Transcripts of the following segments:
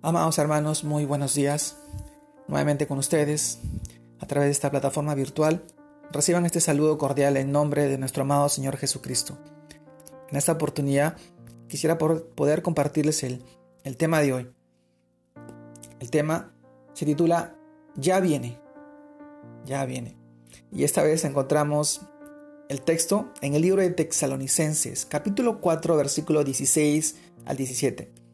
Amados hermanos, muy buenos días. Nuevamente con ustedes a través de esta plataforma virtual. Reciban este saludo cordial en nombre de nuestro amado Señor Jesucristo. En esta oportunidad quisiera poder compartirles el, el tema de hoy. El tema se titula Ya viene. Ya viene. Y esta vez encontramos el texto en el libro de Texalonicenses, capítulo 4, versículo 16 al 17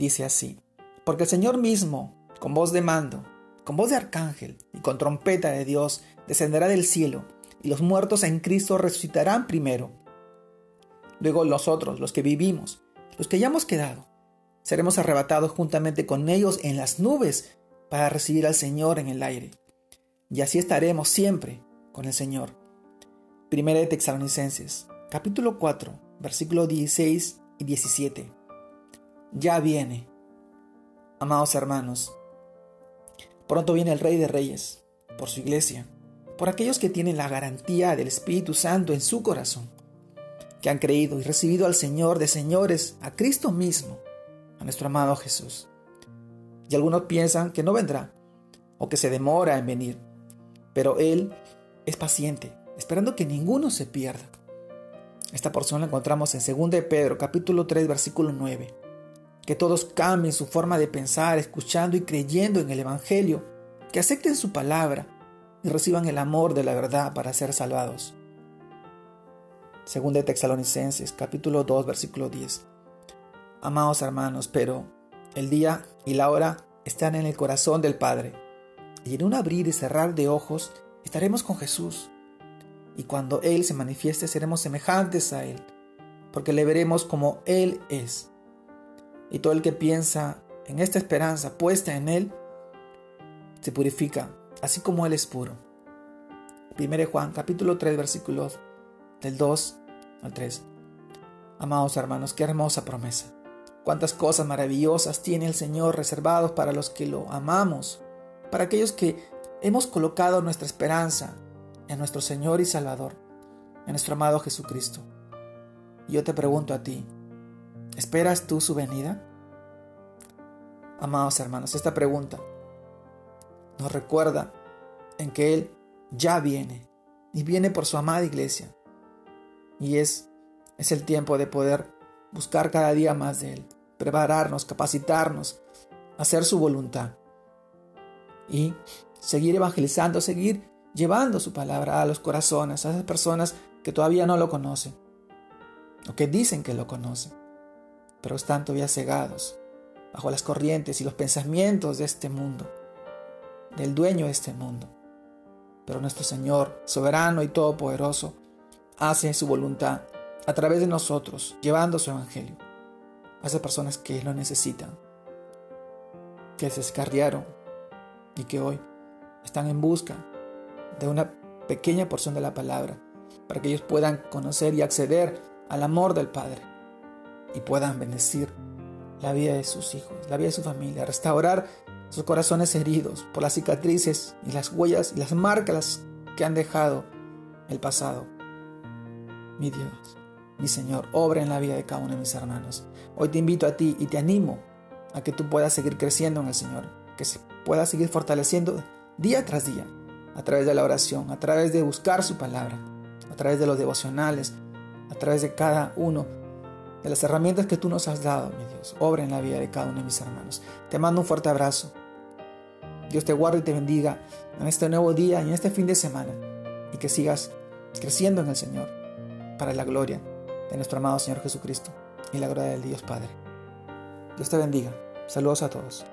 dice así, porque el Señor mismo, con voz de mando, con voz de arcángel y con trompeta de Dios, descenderá del cielo, y los muertos en Cristo resucitarán primero. Luego nosotros, los que vivimos, los que hayamos quedado, seremos arrebatados juntamente con ellos en las nubes para recibir al Señor en el aire. Y así estaremos siempre con el Señor. Primera de Texalonicenses, capítulo 4, versículos 16 y 17 ya viene. Amados hermanos, pronto viene el Rey de Reyes, por su iglesia, por aquellos que tienen la garantía del Espíritu Santo en su corazón, que han creído y recibido al Señor de señores, a Cristo mismo, a nuestro amado Jesús. Y algunos piensan que no vendrá, o que se demora en venir, pero Él es paciente, esperando que ninguno se pierda. Esta porción la encontramos en 2 de Pedro, capítulo 3, versículo 9 que todos cambien su forma de pensar, escuchando y creyendo en el Evangelio, que acepten su palabra y reciban el amor de la verdad para ser salvados. Según de Texalonicenses, capítulo 2, versículo 10. Amados hermanos, pero el día y la hora están en el corazón del Padre, y en un abrir y cerrar de ojos estaremos con Jesús, y cuando Él se manifieste seremos semejantes a Él, porque le veremos como Él es y todo el que piensa en esta esperanza puesta en Él, se purifica, así como Él es puro. 1 Juan capítulo 3 versículos del 2 al 3. Amados hermanos, qué hermosa promesa. Cuántas cosas maravillosas tiene el Señor reservados para los que lo amamos, para aquellos que hemos colocado nuestra esperanza en nuestro Señor y Salvador, en nuestro amado Jesucristo. Y yo te pregunto a ti, ¿Esperas tú su venida? Amados hermanos, esta pregunta nos recuerda en que Él ya viene y viene por su amada iglesia. Y es, es el tiempo de poder buscar cada día más de Él, prepararnos, capacitarnos, hacer su voluntad y seguir evangelizando, seguir llevando su palabra a los corazones, a esas personas que todavía no lo conocen o que dicen que lo conocen pero están todavía cegados bajo las corrientes y los pensamientos de este mundo, del dueño de este mundo. Pero nuestro Señor, soberano y todopoderoso, hace su voluntad a través de nosotros, llevando su evangelio a esas personas que lo necesitan, que se escarriaron y que hoy están en busca de una pequeña porción de la palabra para que ellos puedan conocer y acceder al amor del Padre y puedan bendecir la vida de sus hijos, la vida de su familia, restaurar sus corazones heridos por las cicatrices y las huellas y las marcas que han dejado el pasado. Mi Dios, mi Señor, obra en la vida de cada uno de mis hermanos. Hoy te invito a ti y te animo a que tú puedas seguir creciendo en el Señor, que se pueda seguir fortaleciendo día tras día, a través de la oración, a través de buscar su palabra, a través de los devocionales, a través de cada uno de las herramientas que tú nos has dado, mi Dios. Obra en la vida de cada uno de mis hermanos. Te mando un fuerte abrazo. Dios te guarde y te bendiga en este nuevo día y en este fin de semana. Y que sigas creciendo en el Señor para la gloria de nuestro amado Señor Jesucristo y la gloria del Dios Padre. Dios te bendiga. Saludos a todos.